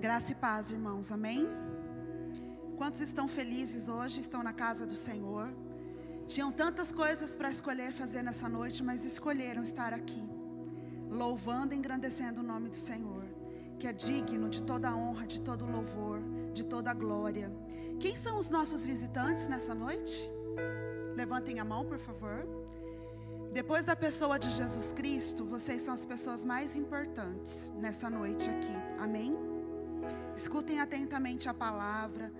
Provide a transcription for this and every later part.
Graça e paz, irmãos, amém? Quantos estão felizes hoje, estão na casa do Senhor? Tinham tantas coisas para escolher fazer nessa noite, mas escolheram estar aqui, louvando e engrandecendo o nome do Senhor, que é digno de toda honra, de todo louvor, de toda glória. Quem são os nossos visitantes nessa noite? Levantem a mão, por favor. Depois da pessoa de Jesus Cristo, vocês são as pessoas mais importantes nessa noite aqui. Amém? Escutem atentamente a palavra.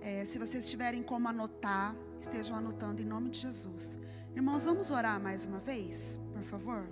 É, se vocês tiverem como anotar, estejam anotando em nome de Jesus. Irmãos, vamos orar mais uma vez, por favor?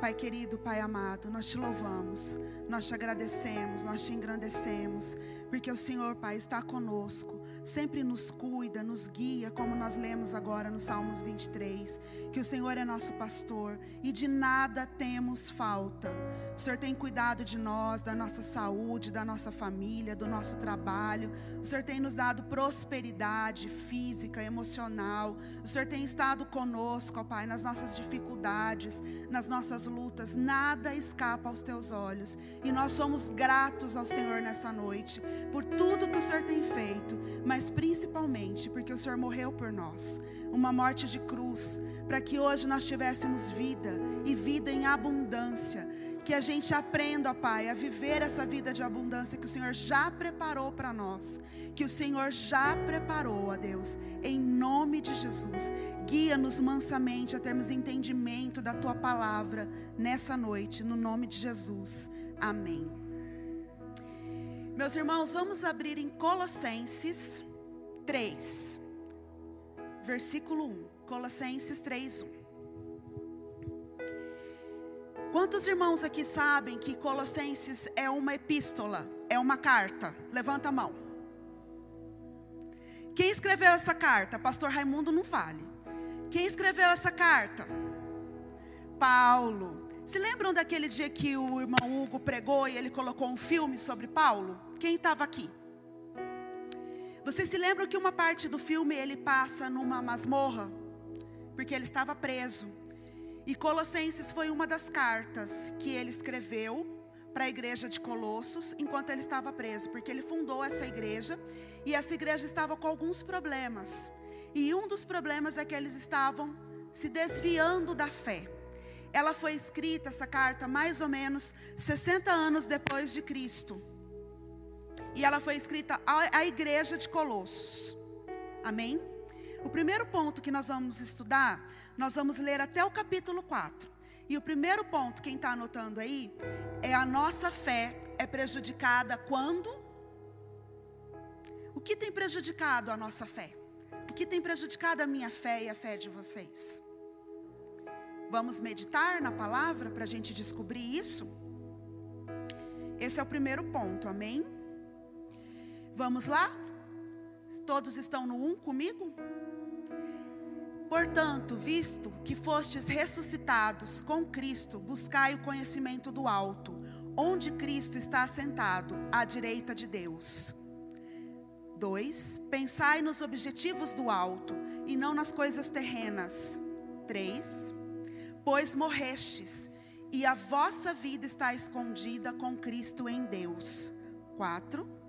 Pai querido, Pai amado, nós te louvamos, nós te agradecemos, nós te engrandecemos, porque o Senhor, Pai, está conosco sempre nos cuida, nos guia, como nós lemos agora no Salmos 23, que o Senhor é nosso pastor e de nada temos falta. O Senhor tem cuidado de nós, da nossa saúde, da nossa família, do nosso trabalho. O Senhor tem nos dado prosperidade física, emocional. O Senhor tem estado conosco, ó Pai, nas nossas dificuldades, nas nossas lutas. Nada escapa aos teus olhos. E nós somos gratos ao Senhor nessa noite por tudo que o Senhor tem feito mas principalmente porque o Senhor morreu por nós, uma morte de cruz, para que hoje nós tivéssemos vida e vida em abundância. Que a gente aprenda, Pai, a viver essa vida de abundância que o Senhor já preparou para nós. Que o Senhor já preparou, a Deus, em nome de Jesus. Guia-nos mansamente a termos entendimento da tua palavra nessa noite, no nome de Jesus. Amém. Meus irmãos, vamos abrir em Colossenses 3, versículo 1. Colossenses 3, 1. Quantos irmãos aqui sabem que Colossenses é uma epístola, é uma carta? Levanta a mão. Quem escreveu essa carta? Pastor Raimundo não fale. Quem escreveu essa carta? Paulo. Se lembram daquele dia que o irmão Hugo pregou e ele colocou um filme sobre Paulo? Quem estava aqui? Vocês se lembram que uma parte do filme ele passa numa masmorra? Porque ele estava preso. E Colossenses foi uma das cartas que ele escreveu para a igreja de Colossos enquanto ele estava preso, porque ele fundou essa igreja e essa igreja estava com alguns problemas. E um dos problemas é que eles estavam se desviando da fé. Ela foi escrita, essa carta, mais ou menos 60 anos depois de Cristo. E ela foi escrita à, igreja de Colossos. Amém? O primeiro ponto que nós vamos estudar, nós vamos ler até o capítulo 4. E o primeiro ponto, quem está anotando aí, é a nossa fé é prejudicada quando? O que tem prejudicado a nossa fé? O que tem prejudicado a minha fé e a fé de vocês? Vamos meditar na palavra para a gente descobrir isso? Esse é o primeiro ponto, amém? Vamos lá? Todos estão no um comigo? Portanto, visto que fostes ressuscitados com Cristo, buscai o conhecimento do alto, onde Cristo está assentado, à direita de Deus. 2. Pensai nos objetivos do alto e não nas coisas terrenas. 3 pois morrestes, e a vossa vida está escondida com Cristo em Deus. 4.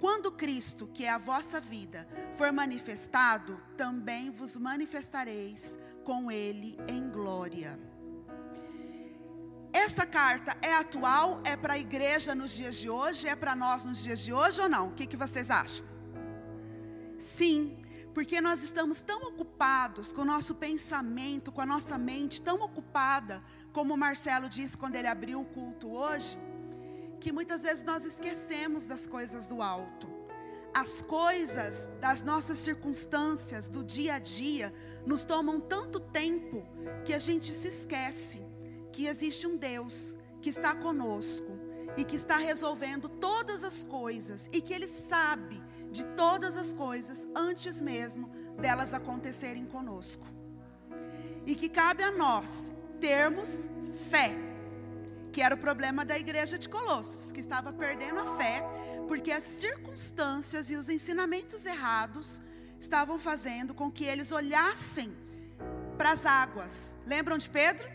Quando Cristo, que é a vossa vida, for manifestado, também vos manifestareis com Ele em glória. Essa carta é atual? É para a igreja nos dias de hoje? É para nós nos dias de hoje ou não? O que, que vocês acham? Sim, porque nós estamos tão ocupados com o nosso pensamento, com a nossa mente tão ocupada, como o Marcelo disse quando ele abriu o culto hoje, que muitas vezes nós esquecemos das coisas do alto. As coisas das nossas circunstâncias, do dia a dia, nos tomam tanto tempo que a gente se esquece que existe um Deus que está conosco e que está resolvendo todas as coisas e que Ele sabe de todas as coisas antes mesmo delas acontecerem conosco. E que cabe a nós termos fé, que era o problema da igreja de Colossos, que estava perdendo a fé, porque as circunstâncias e os ensinamentos errados estavam fazendo com que eles olhassem para as águas. Lembram de Pedro?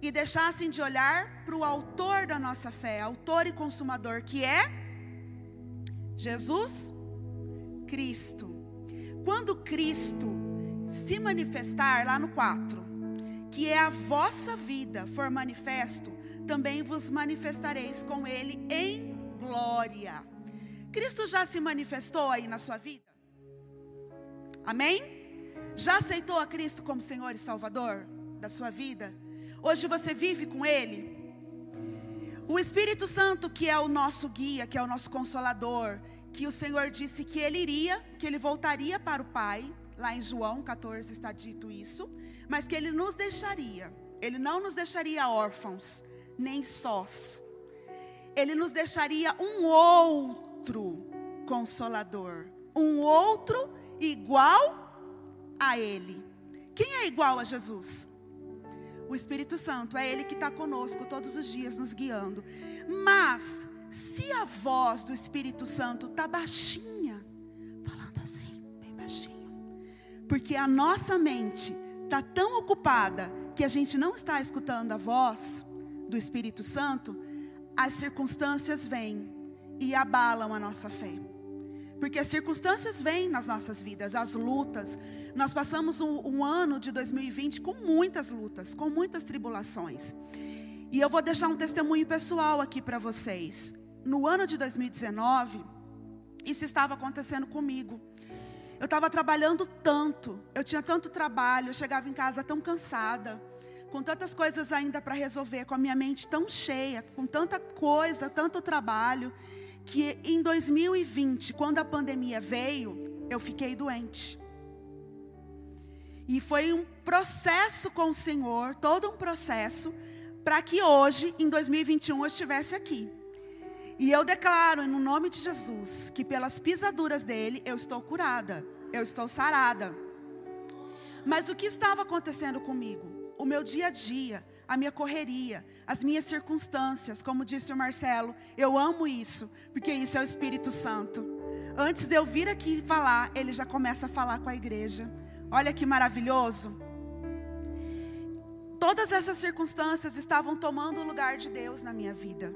e deixassem de olhar para o autor da nossa fé, autor e consumador, que é Jesus Cristo. Quando Cristo se manifestar, lá no 4, que é a vossa vida, for manifesto, também vos manifestareis com Ele em glória. Cristo já se manifestou aí na sua vida? Amém? Já aceitou a Cristo como Senhor e Salvador da sua vida? Hoje você vive com Ele? O Espírito Santo, que é o nosso guia, que é o nosso consolador, que o Senhor disse que Ele iria, que Ele voltaria para o Pai, lá em João 14 está dito isso, mas que Ele nos deixaria, Ele não nos deixaria órfãos, nem sós, Ele nos deixaria um outro consolador, um outro igual a Ele. Quem é igual a Jesus? O Espírito Santo, é Ele que está conosco todos os dias, nos guiando. Mas, se a voz do Espírito Santo está baixinha, falando assim, bem baixinho, porque a nossa mente está tão ocupada que a gente não está escutando a voz do Espírito Santo, as circunstâncias vêm e abalam a nossa fé. Porque as circunstâncias vêm nas nossas vidas, as lutas. Nós passamos um, um ano de 2020 com muitas lutas, com muitas tribulações. E eu vou deixar um testemunho pessoal aqui para vocês. No ano de 2019, isso estava acontecendo comigo. Eu estava trabalhando tanto, eu tinha tanto trabalho, eu chegava em casa tão cansada, com tantas coisas ainda para resolver, com a minha mente tão cheia, com tanta coisa, tanto trabalho que em 2020, quando a pandemia veio, eu fiquei doente. E foi um processo com o Senhor, todo um processo, para que hoje, em 2021, eu estivesse aqui. E eu declaro, no nome de Jesus, que pelas pisaduras dele eu estou curada, eu estou sarada. Mas o que estava acontecendo comigo? O meu dia a dia, a minha correria, as minhas circunstâncias, como disse o Marcelo, eu amo isso, porque isso é o Espírito Santo. Antes de eu vir aqui falar, ele já começa a falar com a igreja. Olha que maravilhoso. Todas essas circunstâncias estavam tomando o lugar de Deus na minha vida.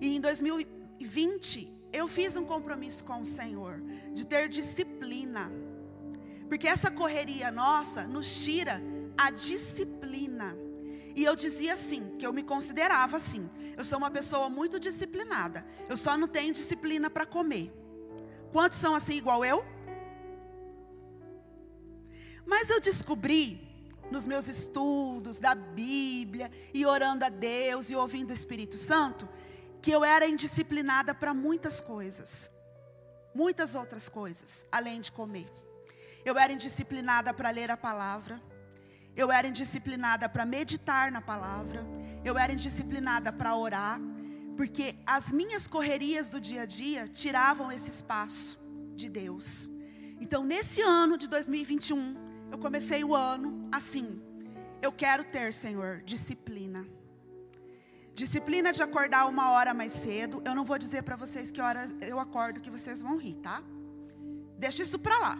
E em 2020, eu fiz um compromisso com o Senhor de ter disciplina. Porque essa correria nossa nos tira a disciplina. E eu dizia assim, que eu me considerava assim. Eu sou uma pessoa muito disciplinada. Eu só não tenho disciplina para comer. Quantos são assim igual eu? Mas eu descobri nos meus estudos da Bíblia e orando a Deus e ouvindo o Espírito Santo que eu era indisciplinada para muitas coisas. Muitas outras coisas, além de comer. Eu era indisciplinada para ler a palavra. Eu era indisciplinada para meditar na palavra. Eu era indisciplinada para orar. Porque as minhas correrias do dia a dia tiravam esse espaço de Deus. Então, nesse ano de 2021, eu comecei o ano assim. Eu quero ter, Senhor, disciplina. Disciplina de acordar uma hora mais cedo. Eu não vou dizer para vocês que hora eu acordo que vocês vão rir, tá? Deixa isso para lá.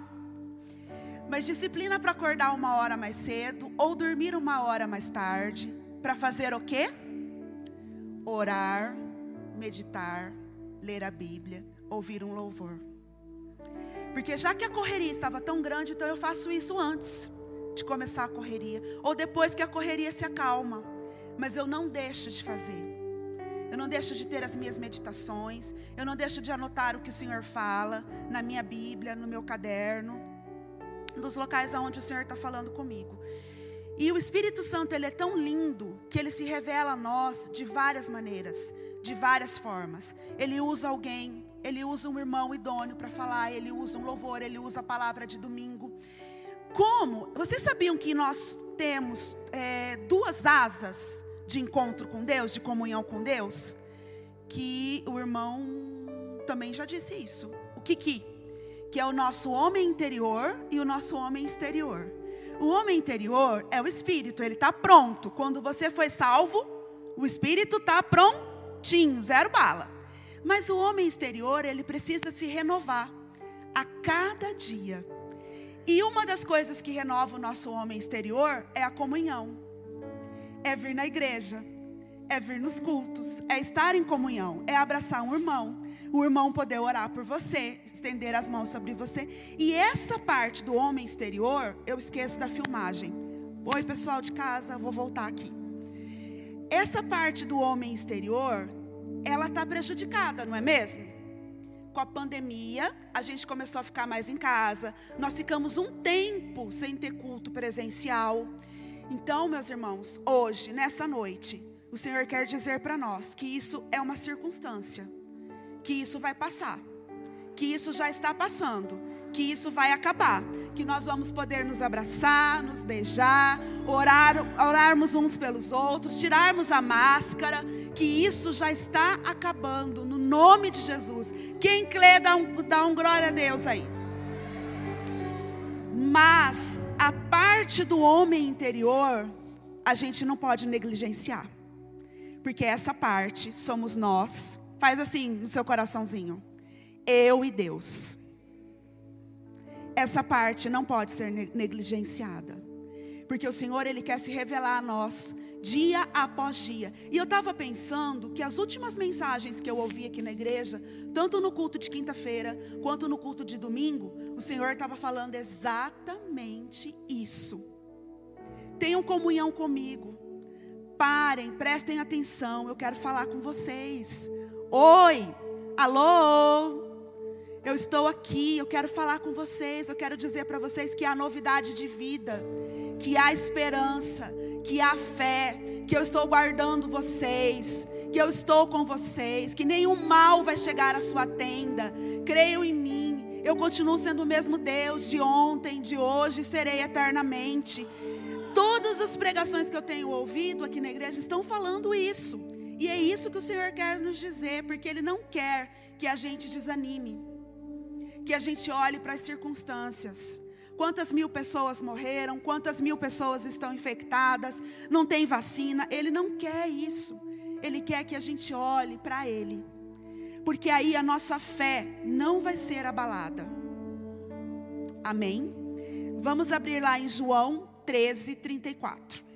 Mas disciplina para acordar uma hora mais cedo ou dormir uma hora mais tarde, para fazer o quê? Orar, meditar, ler a Bíblia, ouvir um louvor. Porque já que a correria estava tão grande, então eu faço isso antes de começar a correria, ou depois que a correria se acalma. Mas eu não deixo de fazer. Eu não deixo de ter as minhas meditações, eu não deixo de anotar o que o Senhor fala na minha Bíblia, no meu caderno dos locais aonde o Senhor está falando comigo. E o Espírito Santo, ele é tão lindo que ele se revela a nós de várias maneiras, de várias formas. Ele usa alguém, ele usa um irmão idôneo para falar, ele usa um louvor, ele usa a palavra de domingo. Como? Vocês sabiam que nós temos é, duas asas de encontro com Deus, de comunhão com Deus? Que o irmão também já disse isso. O Kiki que é o nosso homem interior e o nosso homem exterior. O homem interior é o espírito, ele está pronto. Quando você foi salvo, o espírito está prontinho, zero bala. Mas o homem exterior, ele precisa se renovar a cada dia. E uma das coisas que renova o nosso homem exterior é a comunhão. É vir na igreja, é vir nos cultos, é estar em comunhão, é abraçar um irmão, o irmão poder orar por você, estender as mãos sobre você. E essa parte do homem exterior, eu esqueço da filmagem. Oi, pessoal de casa, vou voltar aqui. Essa parte do homem exterior, ela está prejudicada, não é mesmo? Com a pandemia, a gente começou a ficar mais em casa. Nós ficamos um tempo sem ter culto presencial. Então, meus irmãos, hoje, nessa noite, o Senhor quer dizer para nós que isso é uma circunstância, que isso vai passar, que isso já está passando, que isso vai acabar, que nós vamos poder nos abraçar, nos beijar, orar, orarmos uns pelos outros, tirarmos a máscara, que isso já está acabando, no nome de Jesus. Quem crê, dá um, dá um glória a Deus aí. Mas a parte do homem interior, a gente não pode negligenciar. Porque essa parte somos nós. Faz assim no seu coraçãozinho. Eu e Deus. Essa parte não pode ser negligenciada. Porque o Senhor, Ele quer se revelar a nós dia após dia. E eu estava pensando que as últimas mensagens que eu ouvi aqui na igreja, tanto no culto de quinta-feira, quanto no culto de domingo, o Senhor estava falando exatamente isso. Tenham comunhão comigo. Parem, prestem atenção. Eu quero falar com vocês. Oi, alô. Eu estou aqui, eu quero falar com vocês. Eu quero dizer para vocês que há novidade de vida que há esperança, que há fé, que eu estou guardando vocês, que eu estou com vocês, que nenhum mal vai chegar à sua tenda. Creio em mim. Eu continuo sendo o mesmo Deus de ontem, de hoje e serei eternamente. Todas as pregações que eu tenho ouvido aqui na igreja estão falando isso. E é isso que o Senhor quer nos dizer, porque Ele não quer que a gente desanime, que a gente olhe para as circunstâncias quantas mil pessoas morreram, quantas mil pessoas estão infectadas, não tem vacina. Ele não quer isso. Ele quer que a gente olhe para Ele, porque aí a nossa fé não vai ser abalada. Amém? Vamos abrir lá em João 13, 34.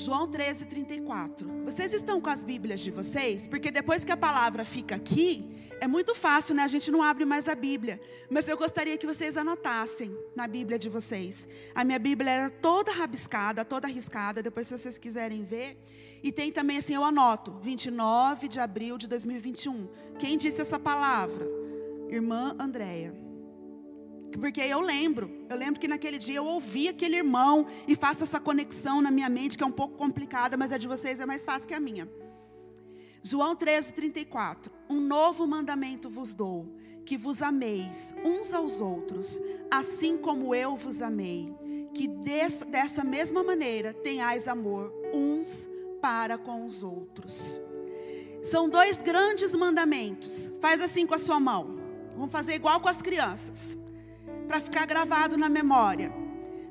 João 13, 34. Vocês estão com as Bíblias de vocês? Porque depois que a palavra fica aqui, é muito fácil, né? A gente não abre mais a Bíblia. Mas eu gostaria que vocês anotassem na Bíblia de vocês. A minha Bíblia era toda rabiscada, toda arriscada. Depois, se vocês quiserem ver. E tem também assim, eu anoto, 29 de abril de 2021. Quem disse essa palavra? Irmã Andréia. Porque eu lembro, eu lembro que naquele dia eu ouvi aquele irmão e faço essa conexão na minha mente, que é um pouco complicada, mas a de vocês é mais fácil que a minha. João 13, 34. Um novo mandamento vos dou, que vos ameis uns aos outros, assim como eu vos amei. Que dessa, dessa mesma maneira tenhais amor uns para com os outros. São dois grandes mandamentos. Faz assim com a sua mão. Vamos fazer igual com as crianças para ficar gravado na memória.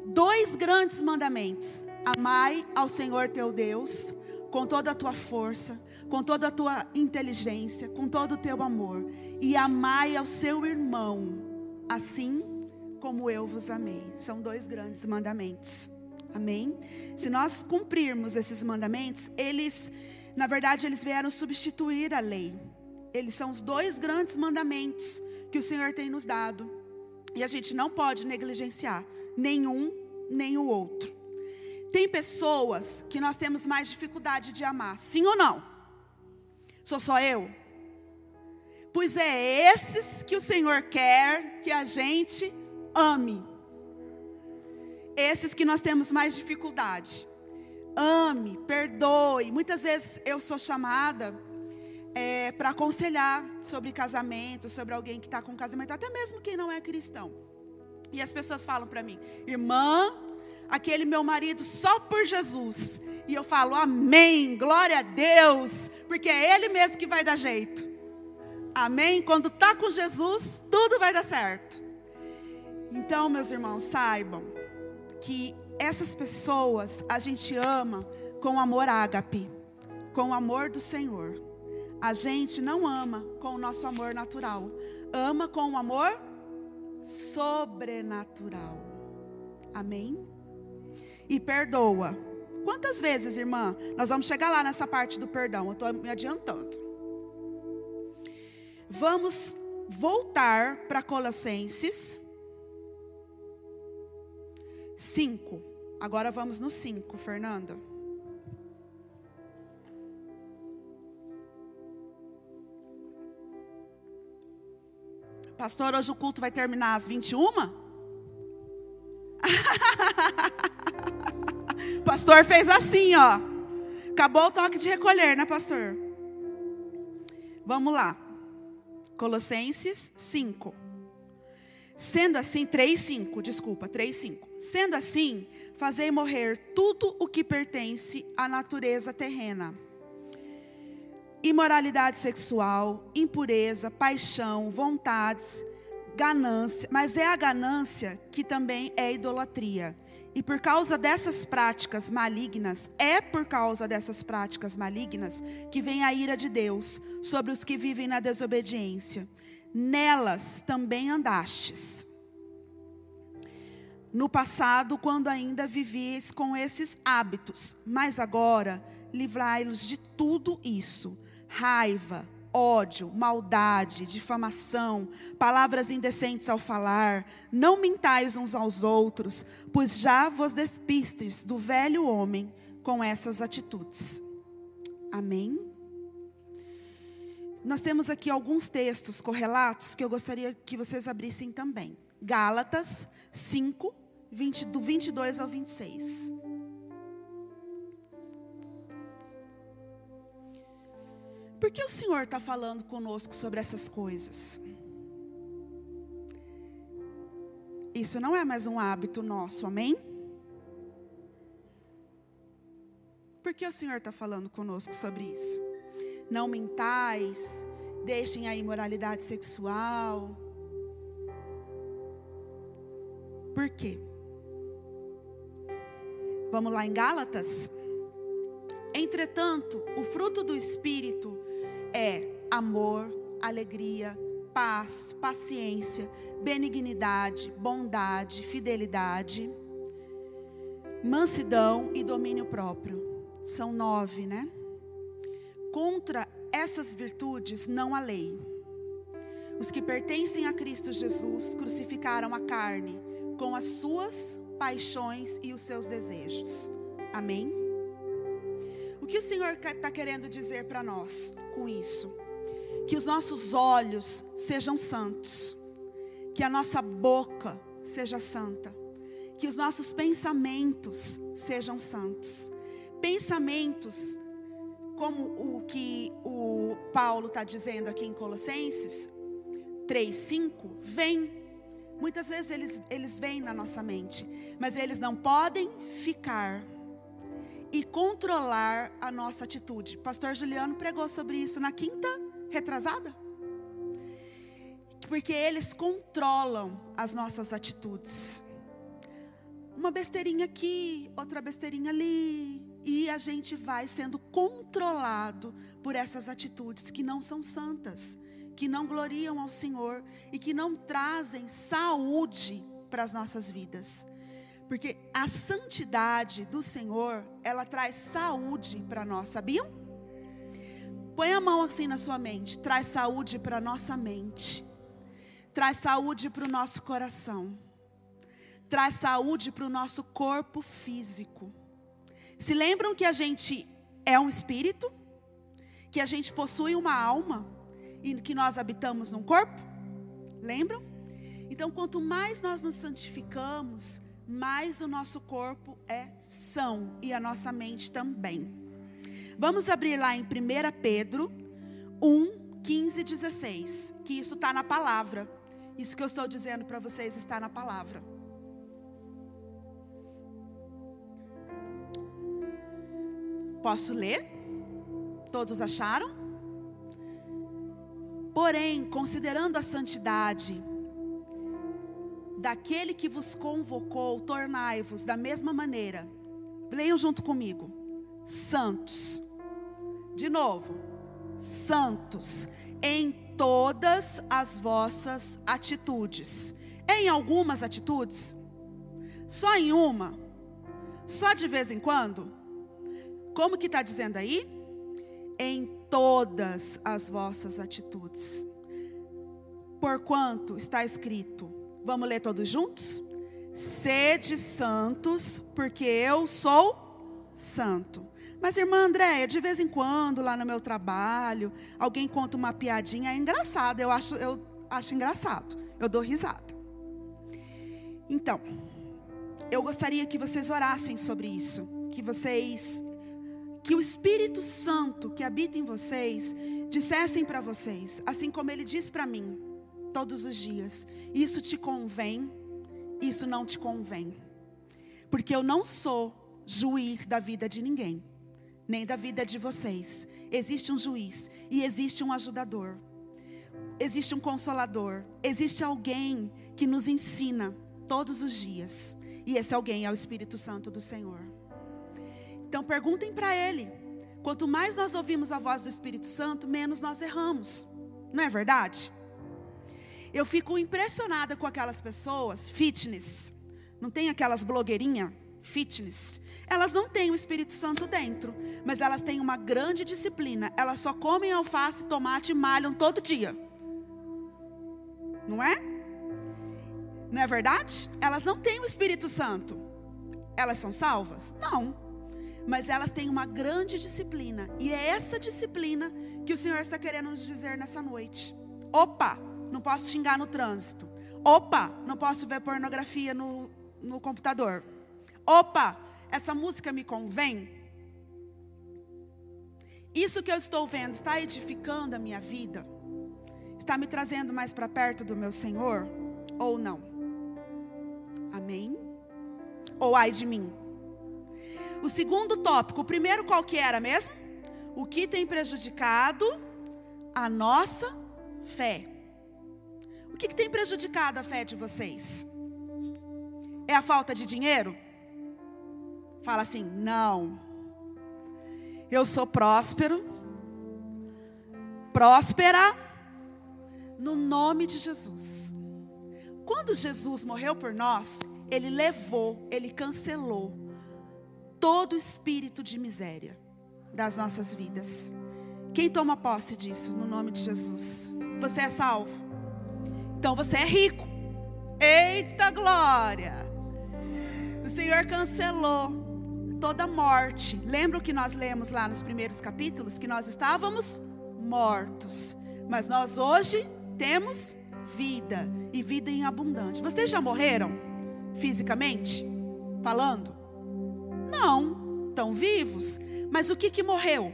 Dois grandes mandamentos: amai ao Senhor teu Deus com toda a tua força, com toda a tua inteligência, com todo o teu amor, e amai ao seu irmão, assim como eu vos amei. São dois grandes mandamentos. Amém? Se nós cumprirmos esses mandamentos, eles, na verdade, eles vieram substituir a lei. Eles são os dois grandes mandamentos que o Senhor tem nos dado. E a gente não pode negligenciar nenhum nem o outro. Tem pessoas que nós temos mais dificuldade de amar, sim ou não? Sou só eu? Pois é esses que o Senhor quer que a gente ame. Esses que nós temos mais dificuldade. Ame, perdoe. Muitas vezes eu sou chamada é, para aconselhar sobre casamento, sobre alguém que está com casamento, até mesmo quem não é cristão. E as pessoas falam para mim, irmã, aquele meu marido só por Jesus. E eu falo, amém, glória a Deus, porque é Ele mesmo que vai dar jeito. Amém? Quando está com Jesus, tudo vai dar certo. Então, meus irmãos, saibam que essas pessoas a gente ama com amor ágape, com o amor do Senhor. A gente não ama com o nosso amor natural. ama com um amor sobrenatural. Amém? E perdoa. Quantas vezes, irmã? Nós vamos chegar lá nessa parte do perdão. Eu estou me adiantando. Vamos voltar para Colossenses 5. Agora vamos no 5, Fernanda. Pastor, hoje o culto vai terminar às 21? pastor fez assim, ó. Acabou o toque de recolher, né, pastor? Vamos lá. Colossenses 5. Sendo assim, 3, 5, desculpa, 3, 5. Sendo assim, fazei morrer tudo o que pertence à natureza terrena imoralidade sexual, impureza, paixão, vontades, ganância, mas é a ganância que também é idolatria. E por causa dessas práticas malignas, é por causa dessas práticas malignas que vem a ira de Deus sobre os que vivem na desobediência. Nelas também andastes. No passado, quando ainda vivies com esses hábitos, mas agora livrai-los de tudo isso raiva, ódio, maldade, difamação, palavras indecentes ao falar. Não mintais uns aos outros, pois já vos despistes do velho homem com essas atitudes. Amém? Nós temos aqui alguns textos correlatos que eu gostaria que vocês abrissem também. Gálatas 5, 20, do 22 ao 26. Por que o Senhor está falando conosco sobre essas coisas? Isso não é mais um hábito nosso, amém? Por que o Senhor está falando conosco sobre isso? Não mentais, deixem a imoralidade sexual. Por quê? Vamos lá em Gálatas? Entretanto, o fruto do Espírito é amor, alegria, paz, paciência, benignidade, bondade, fidelidade, mansidão e domínio próprio. São nove, né? Contra essas virtudes não há lei. Os que pertencem a Cristo Jesus crucificaram a carne com as suas paixões e os seus desejos. Amém? O que o Senhor está querendo dizer para nós com isso? Que os nossos olhos sejam santos, que a nossa boca seja santa, que os nossos pensamentos sejam santos. Pensamentos, como o que o Paulo está dizendo aqui em Colossenses 3,5, vem. Muitas vezes eles, eles vêm na nossa mente, mas eles não podem ficar e controlar a nossa atitude. Pastor Juliano pregou sobre isso na quinta retrasada. Porque eles controlam as nossas atitudes. Uma besteirinha aqui, outra besteirinha ali, e a gente vai sendo controlado por essas atitudes que não são santas, que não gloriam ao Senhor e que não trazem saúde para as nossas vidas. Porque a santidade do Senhor, ela traz saúde para nós, sabiam? Põe a mão assim na sua mente, traz saúde para nossa mente. Traz saúde para o nosso coração. Traz saúde para o nosso corpo físico. Se lembram que a gente é um espírito? Que a gente possui uma alma e que nós habitamos num corpo? Lembram? Então, quanto mais nós nos santificamos, mais o nosso corpo é são e a nossa mente também. Vamos abrir lá em 1 Pedro 1, 15 e 16, que isso está na palavra. Isso que eu estou dizendo para vocês está na palavra. Posso ler? Todos acharam? Porém, considerando a santidade daquele que vos convocou, tornai-vos da mesma maneira. Leiam junto comigo. Santos. De novo. Santos em todas as vossas atitudes. Em algumas atitudes? Só em uma? Só de vez em quando? Como que está dizendo aí? Em todas as vossas atitudes. Porquanto está escrito, vamos ler todos juntos? Sede santos, porque eu sou santo. Mas, irmã Andréia, de vez em quando, lá no meu trabalho, alguém conta uma piadinha, é engraçado, eu acho, eu acho engraçado, eu dou risada. Então, eu gostaria que vocês orassem sobre isso, que vocês, que o Espírito Santo que habita em vocês, dissessem para vocês, assim como ele diz para mim, todos os dias: isso te convém, isso não te convém, porque eu não sou juiz da vida de ninguém nem da vida de vocês. Existe um juiz e existe um ajudador. Existe um consolador. Existe alguém que nos ensina todos os dias. E esse alguém é o Espírito Santo do Senhor. Então perguntem para ele. Quanto mais nós ouvimos a voz do Espírito Santo, menos nós erramos. Não é verdade? Eu fico impressionada com aquelas pessoas fitness. Não tem aquelas blogueirinhas fitness elas não têm o Espírito Santo dentro, mas elas têm uma grande disciplina. Elas só comem alface, tomate e malham todo dia. Não é? Não é verdade? Elas não têm o Espírito Santo. Elas são salvas? Não. Mas elas têm uma grande disciplina. E é essa disciplina que o Senhor está querendo nos dizer nessa noite. Opa, não posso xingar no trânsito. Opa, não posso ver pornografia no, no computador. Opa, essa música me convém? Isso que eu estou vendo está edificando a minha vida? Está me trazendo mais para perto do meu Senhor? Ou não? Amém? Ou ai de mim? O segundo tópico, o primeiro qual que era mesmo? O que tem prejudicado a nossa fé? Que, que tem prejudicado a fé de vocês? É a falta de dinheiro? Fala assim: não. Eu sou próspero, próspera, no nome de Jesus. Quando Jesus morreu por nós, Ele levou, Ele cancelou todo espírito de miséria das nossas vidas. Quem toma posse disso, no nome de Jesus? Você é salvo? Então você é rico. Eita glória! O Senhor cancelou toda morte. Lembra o que nós lemos lá nos primeiros capítulos? Que nós estávamos mortos. Mas nós hoje temos vida e vida em abundante. Vocês já morreram fisicamente? Falando? Não, estão vivos. Mas o que que morreu?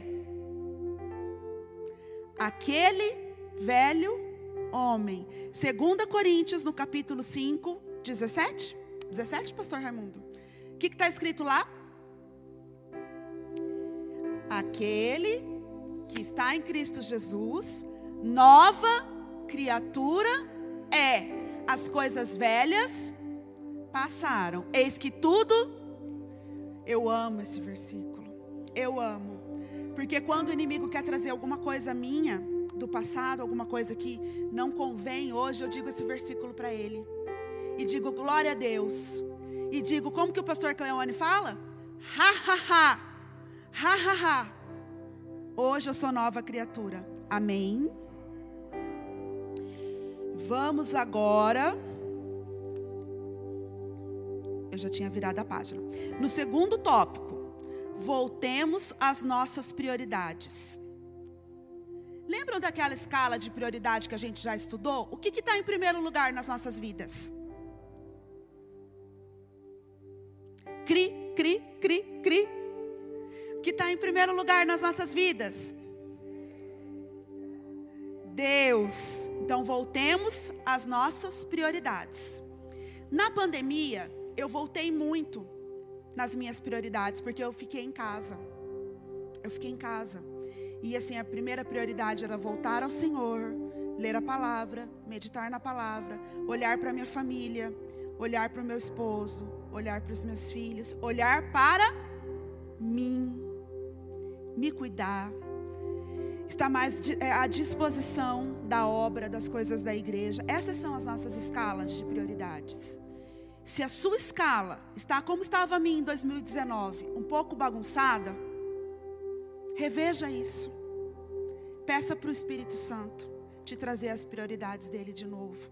Aquele velho homem. 2 Coríntios, no capítulo 5, 17? 17, pastor Raimundo? O que está escrito lá? Aquele que está em Cristo Jesus, nova criatura é. As coisas velhas passaram. Eis que tudo. Eu amo esse versículo. Eu amo. Porque quando o inimigo quer trazer alguma coisa minha do passado, alguma coisa que não convém hoje, eu digo esse versículo para ele. E digo glória a Deus. E digo como que o pastor Cleone fala? Ha ha ha. Ha, ha, ha. Hoje eu sou nova criatura. Amém. Vamos agora. Eu já tinha virado a página. No segundo tópico, voltemos às nossas prioridades. Lembram daquela escala de prioridade que a gente já estudou? O que está em primeiro lugar nas nossas vidas? Cri, cri, cri, cri, que está em primeiro lugar nas nossas vidas? Deus. Então voltemos às nossas prioridades. Na pandemia, eu voltei muito nas minhas prioridades, porque eu fiquei em casa. Eu fiquei em casa. E assim, a primeira prioridade era voltar ao Senhor, ler a palavra, meditar na palavra, olhar para minha família, olhar para o meu esposo, olhar para os meus filhos, olhar para mim me cuidar. está mais é, à disposição da obra, das coisas da igreja. Essas são as nossas escalas de prioridades. Se a sua escala está como estava a mim em 2019, um pouco bagunçada, reveja isso. Peça para o Espírito Santo te trazer as prioridades dele de novo.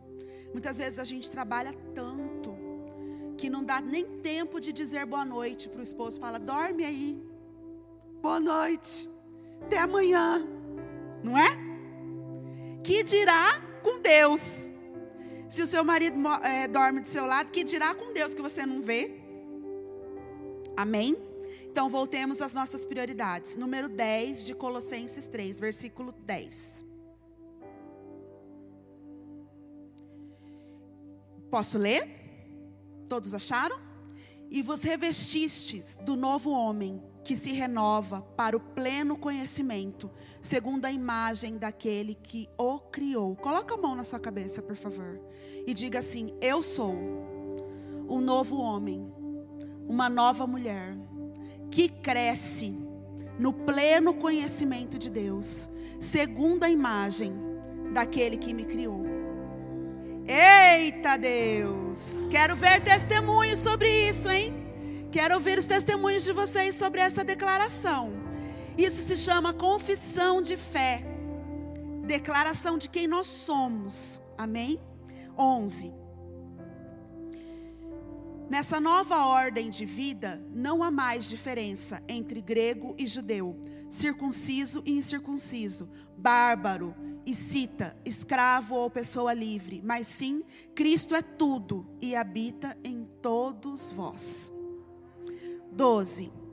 Muitas vezes a gente trabalha tanto que não dá nem tempo de dizer boa noite para o esposo. Fala, dorme aí. Boa noite. Até amanhã. Não é? Que dirá com Deus. Se o seu marido é, dorme do seu lado, que dirá com Deus que você não vê? Amém? Então voltemos às nossas prioridades. Número 10 de Colossenses 3, versículo 10. Posso ler? Todos acharam? E vos revestistes do novo homem, que se renova para o pleno conhecimento, segundo a imagem daquele que o criou. Coloca a mão na sua cabeça, por favor, e diga assim: Eu sou um novo homem, uma nova mulher, que cresce no pleno conhecimento de Deus, segundo a imagem daquele que me criou. Eita Deus! Quero ver testemunhos sobre isso, hein? Quero ouvir os testemunhos de vocês sobre essa declaração. Isso se chama confissão de fé. Declaração de quem nós somos. Amém? 11. Nessa nova ordem de vida, não há mais diferença entre grego e judeu, circunciso e incircunciso, bárbaro e cita, escravo ou pessoa livre, mas sim, Cristo é tudo e habita em todos vós. 12.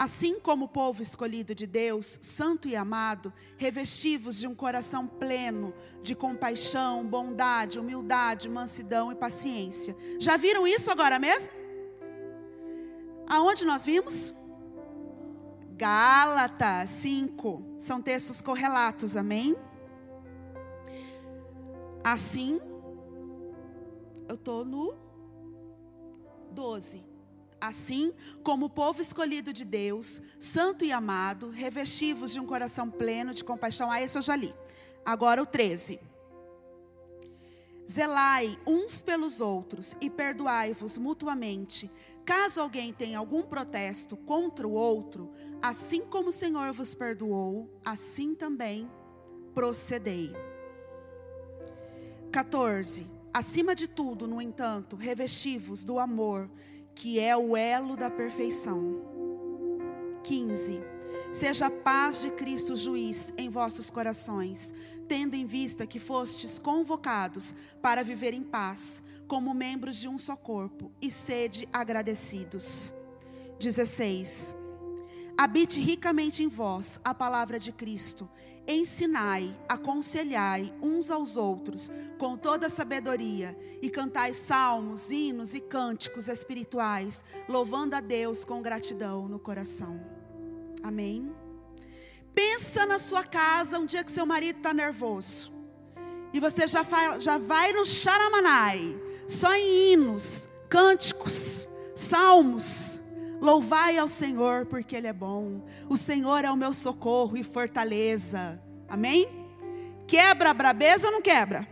Assim como o povo escolhido de Deus, santo e amado, revestivos de um coração pleno de compaixão, bondade, humildade, mansidão e paciência. Já viram isso agora mesmo? Aonde nós vimos? Gálatas 5. São textos correlatos, amém? Assim, eu estou no 12. Assim como o povo escolhido de Deus, santo e amado, revestivos de um coração pleno de compaixão. Ah, esse eu já li. Agora o 13. Zelai uns pelos outros e perdoai-vos mutuamente, caso alguém tenha algum protesto contra o outro, assim como o Senhor vos perdoou, assim também procedei. 14. Acima de tudo, no entanto, revestivos do amor, que é o elo da perfeição. 15. Seja a paz de Cristo juiz em vossos corações, tendo em vista que fostes convocados para viver em paz, como membros de um só corpo, e sede agradecidos. 16. Habite ricamente em vós a palavra de Cristo, ensinai, aconselhai uns aos outros com toda sabedoria e cantai salmos, hinos e cânticos espirituais, louvando a Deus com gratidão no coração. Amém. Pensa na sua casa um dia que seu marido está nervoso e você já, já vai no charamanai, só em hinos, cânticos, salmos Louvai ao Senhor, porque Ele é bom. O Senhor é o meu socorro e fortaleza. Amém? Quebra a brabeza ou não quebra?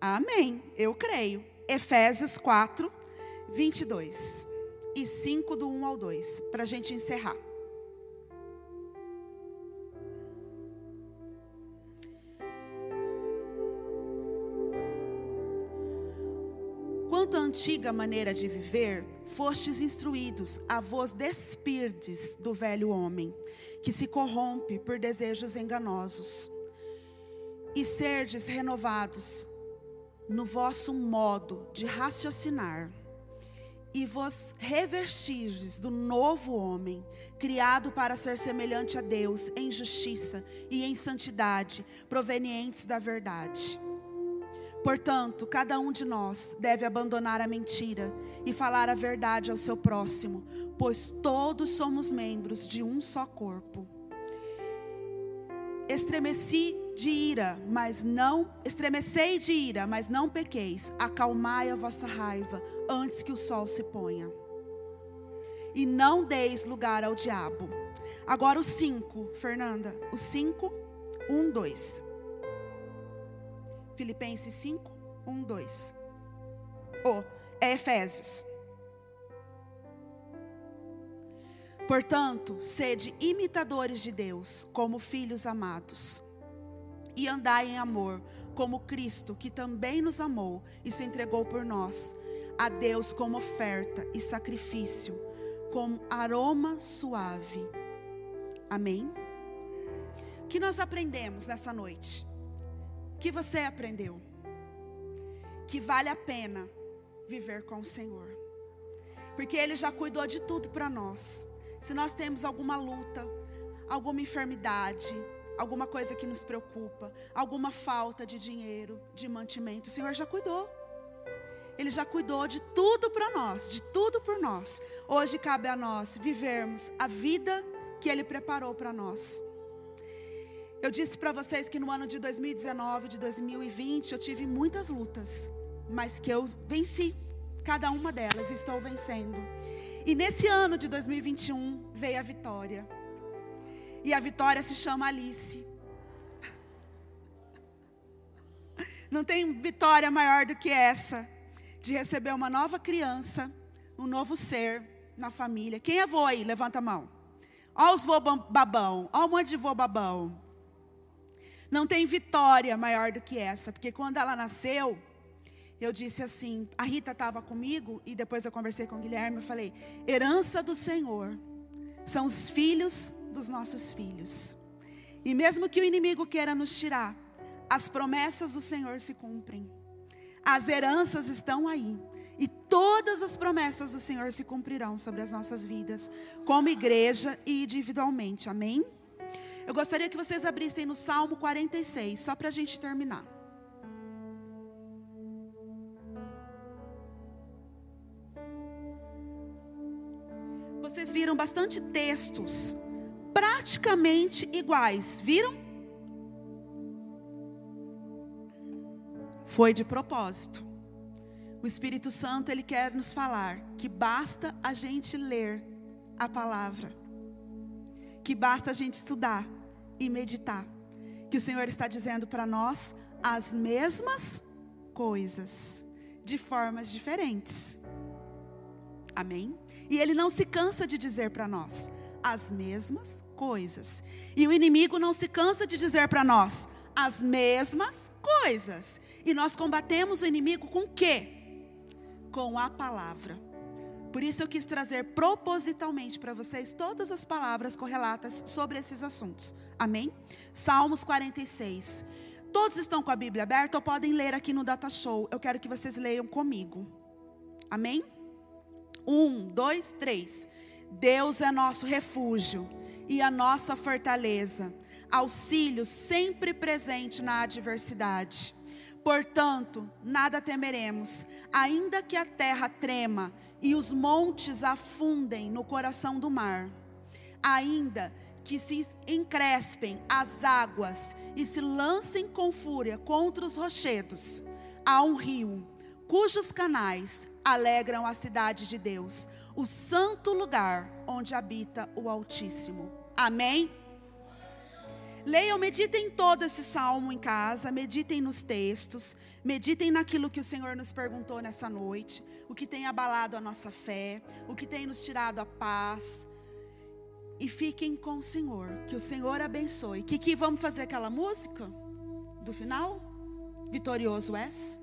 Amém. Eu creio. Efésios 4, 22 e 5, do 1 ao 2, para a gente encerrar. Quanto à antiga maneira de viver, fostes instruídos a vos despirdes do velho homem, que se corrompe por desejos enganosos, e serdes renovados no vosso modo de raciocinar, e vos revestirdes do novo homem, criado para ser semelhante a Deus em justiça e em santidade, provenientes da verdade. Portanto, cada um de nós deve abandonar a mentira e falar a verdade ao seu próximo, pois todos somos membros de um só corpo. Estremeci de ira, mas não estremecei de ira, mas não pequeis. Acalmai a vossa raiva antes que o sol se ponha. E não deis lugar ao diabo. Agora o 5, Fernanda. O 5, 1, 2. Filipenses 5, 1, 2. Ou, oh, é Efésios. Portanto, sede imitadores de Deus, como filhos amados, e andai em amor, como Cristo, que também nos amou e se entregou por nós, a Deus como oferta e sacrifício, como aroma suave. Amém? O que nós aprendemos nessa noite? Que você aprendeu? Que vale a pena viver com o Senhor, porque Ele já cuidou de tudo para nós. Se nós temos alguma luta, alguma enfermidade, alguma coisa que nos preocupa, alguma falta de dinheiro, de mantimento, o Senhor já cuidou. Ele já cuidou de tudo para nós, de tudo por nós. Hoje cabe a nós vivermos a vida que Ele preparou para nós. Eu disse para vocês que no ano de 2019, de 2020, eu tive muitas lutas, mas que eu venci cada uma delas, estou vencendo. E nesse ano de 2021 veio a vitória. E a vitória se chama Alice. Não tem vitória maior do que essa, de receber uma nova criança, um novo ser na família. Quem é vô aí? Levanta a mão. Olha os vô babão, olha um monte de vô babão. Não tem vitória maior do que essa, porque quando ela nasceu, eu disse assim, a Rita estava comigo e depois eu conversei com o Guilherme, eu falei, herança do Senhor são os filhos dos nossos filhos. E mesmo que o inimigo queira nos tirar, as promessas do Senhor se cumprem. As heranças estão aí. E todas as promessas do Senhor se cumprirão sobre as nossas vidas, como igreja e individualmente. Amém? Eu gostaria que vocês abrissem no Salmo 46, só para a gente terminar. Vocês viram bastante textos praticamente iguais, viram? Foi de propósito. O Espírito Santo, ele quer nos falar que basta a gente ler a palavra, que basta a gente estudar e meditar, que o Senhor está dizendo para nós as mesmas coisas, de formas diferentes. Amém? E ele não se cansa de dizer para nós: as mesmas coisas. E o inimigo não se cansa de dizer para nós as mesmas coisas. E nós combatemos o inimigo com quê? Com a palavra. Por isso eu quis trazer propositalmente para vocês todas as palavras correlatas sobre esses assuntos. Amém? Salmos 46. Todos estão com a Bíblia aberta ou podem ler aqui no Data Show? Eu quero que vocês leiam comigo. Amém? Um, dois, três. Deus é nosso refúgio e a nossa fortaleza, auxílio sempre presente na adversidade. Portanto, nada temeremos, ainda que a terra trema e os montes afundem no coração do mar, ainda que se encrespem as águas e se lancem com fúria contra os rochedos. Há um rio, cujos canais alegram a cidade de Deus, o santo lugar onde habita o Altíssimo. Amém? Leiam, meditem todo esse salmo em casa, meditem nos textos, meditem naquilo que o Senhor nos perguntou nessa noite, o que tem abalado a nossa fé, o que tem nos tirado a paz. E fiquem com o Senhor, que o Senhor abençoe. Que que vamos fazer aquela música do final? Vitorioso és?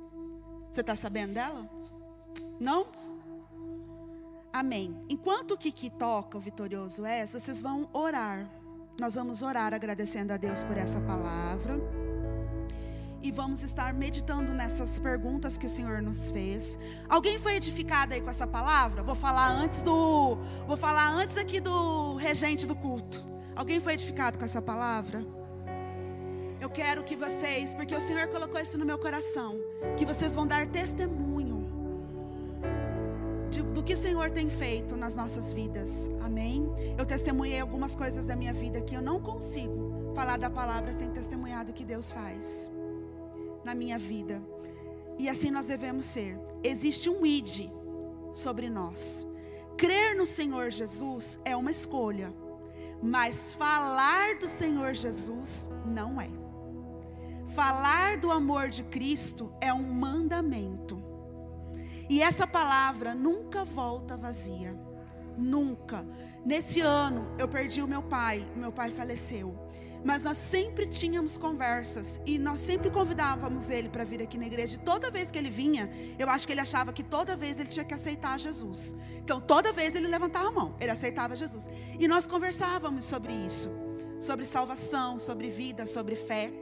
Você está sabendo dela? Não? Amém. Enquanto o Kiki toca, o vitorioso é, vocês vão orar. Nós vamos orar agradecendo a Deus por essa palavra. E vamos estar meditando nessas perguntas que o Senhor nos fez. Alguém foi edificado aí com essa palavra? Vou falar antes do vou falar antes aqui do regente do culto. Alguém foi edificado com essa palavra? Eu quero que vocês, porque o Senhor colocou isso no meu coração, que vocês vão dar testemunho do que o Senhor tem feito nas nossas vidas. Amém? Eu testemunhei algumas coisas da minha vida que eu não consigo falar da palavra sem testemunhar do que Deus faz na minha vida. E assim nós devemos ser. Existe um id sobre nós. Crer no Senhor Jesus é uma escolha, Mas falar do Senhor Jesus não é. Falar do amor de Cristo é um mandamento. E essa palavra nunca volta vazia. Nunca. Nesse ano eu perdi o meu pai, meu pai faleceu. Mas nós sempre tínhamos conversas e nós sempre convidávamos ele para vir aqui na igreja. E toda vez que ele vinha, eu acho que ele achava que toda vez ele tinha que aceitar Jesus. Então, toda vez ele levantava a mão, ele aceitava Jesus. E nós conversávamos sobre isso, sobre salvação, sobre vida, sobre fé.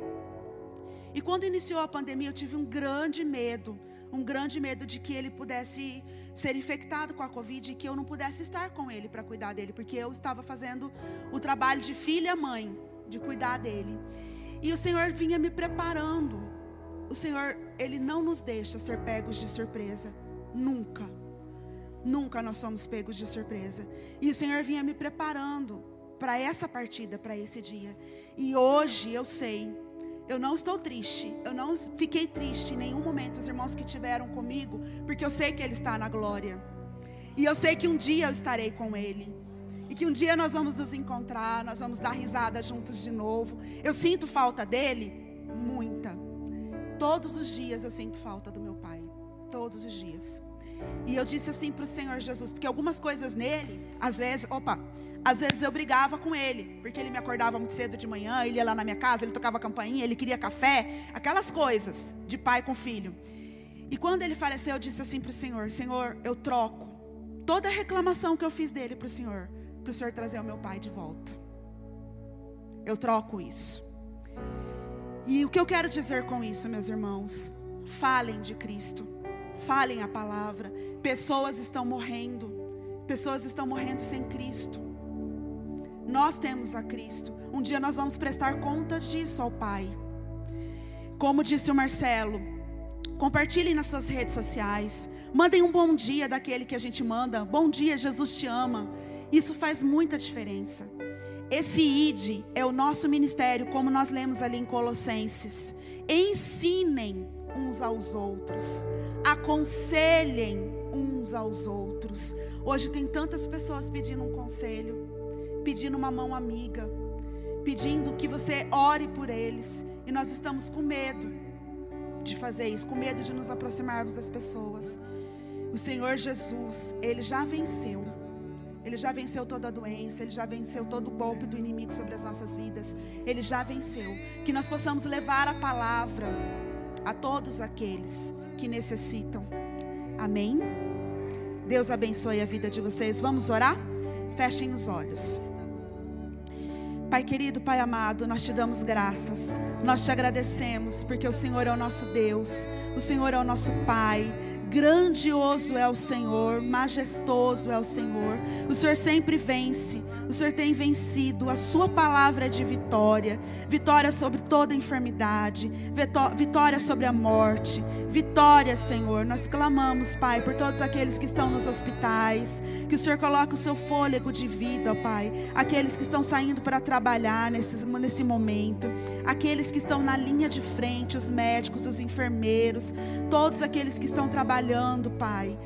E quando iniciou a pandemia, eu tive um grande medo, um grande medo de que ele pudesse ser infectado com a Covid e que eu não pudesse estar com ele para cuidar dele, porque eu estava fazendo o trabalho de filha-mãe de cuidar dele. E o Senhor vinha me preparando. O Senhor, Ele não nos deixa ser pegos de surpresa. Nunca. Nunca nós somos pegos de surpresa. E o Senhor vinha me preparando para essa partida, para esse dia. E hoje eu sei, eu não estou triste. Eu não fiquei triste em nenhum momento, os irmãos que tiveram comigo, porque eu sei que Ele está na glória. E eu sei que um dia eu estarei com Ele. E que um dia nós vamos nos encontrar, nós vamos dar risada juntos de novo. Eu sinto falta dele? Muita. Todos os dias eu sinto falta do meu pai. Todos os dias. E eu disse assim para o Senhor Jesus, porque algumas coisas nele, às vezes, opa, às vezes eu brigava com ele, porque ele me acordava muito cedo de manhã, ele ia lá na minha casa, ele tocava campainha, ele queria café, aquelas coisas de pai com filho. E quando ele faleceu, eu disse assim para o Senhor: Senhor, eu troco toda a reclamação que eu fiz dele para o Senhor para o Senhor trazer o meu pai de volta. Eu troco isso. E o que eu quero dizer com isso, meus irmãos? Falem de Cristo. Falem a palavra. Pessoas estão morrendo. Pessoas estão morrendo sem Cristo. Nós temos a Cristo. Um dia nós vamos prestar contas disso ao Pai. Como disse o Marcelo, compartilhem nas suas redes sociais. Mandem um bom dia daquele que a gente manda. Bom dia, Jesus te ama. Isso faz muita diferença. Esse ID é o nosso ministério, como nós lemos ali em Colossenses. Ensinem uns aos outros, aconselhem uns aos outros. Hoje tem tantas pessoas pedindo um conselho, pedindo uma mão amiga, pedindo que você ore por eles, e nós estamos com medo de fazer isso, com medo de nos aproximarmos das pessoas. O Senhor Jesus, ele já venceu. Ele já venceu toda a doença, ele já venceu todo o golpe do inimigo sobre as nossas vidas. Ele já venceu. Que nós possamos levar a palavra a todos aqueles que necessitam. Amém? Deus abençoe a vida de vocês. Vamos orar? Fechem os olhos. Pai querido, Pai amado, nós te damos graças, nós te agradecemos, porque o Senhor é o nosso Deus, o Senhor é o nosso Pai, Grandioso é o Senhor, majestoso é o Senhor. O Senhor sempre vence, o Senhor tem vencido. A Sua palavra é de vitória vitória sobre toda enfermidade, vitória sobre a morte. Vitória, Senhor. Nós clamamos, Pai, por todos aqueles que estão nos hospitais, que o Senhor coloque o seu fôlego de vida, Pai. Aqueles que estão saindo para trabalhar nesse, nesse momento, aqueles que estão na linha de frente, os médicos, os enfermeiros, todos aqueles que estão trabalhando trabalhando, Pai,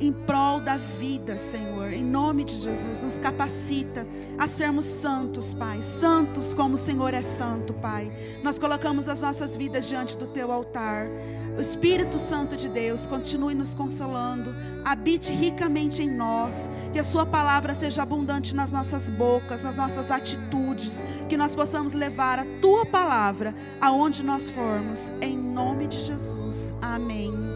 em prol da vida, Senhor. Em nome de Jesus, nos capacita a sermos santos, Pai. Santos como o Senhor é santo, Pai. Nós colocamos as nossas vidas diante do teu altar. O Espírito Santo de Deus continue nos consolando, habite ricamente em nós, que a Sua palavra seja abundante nas nossas bocas, nas nossas atitudes, que nós possamos levar a Tua palavra aonde nós formos, em nome de Jesus. Amém.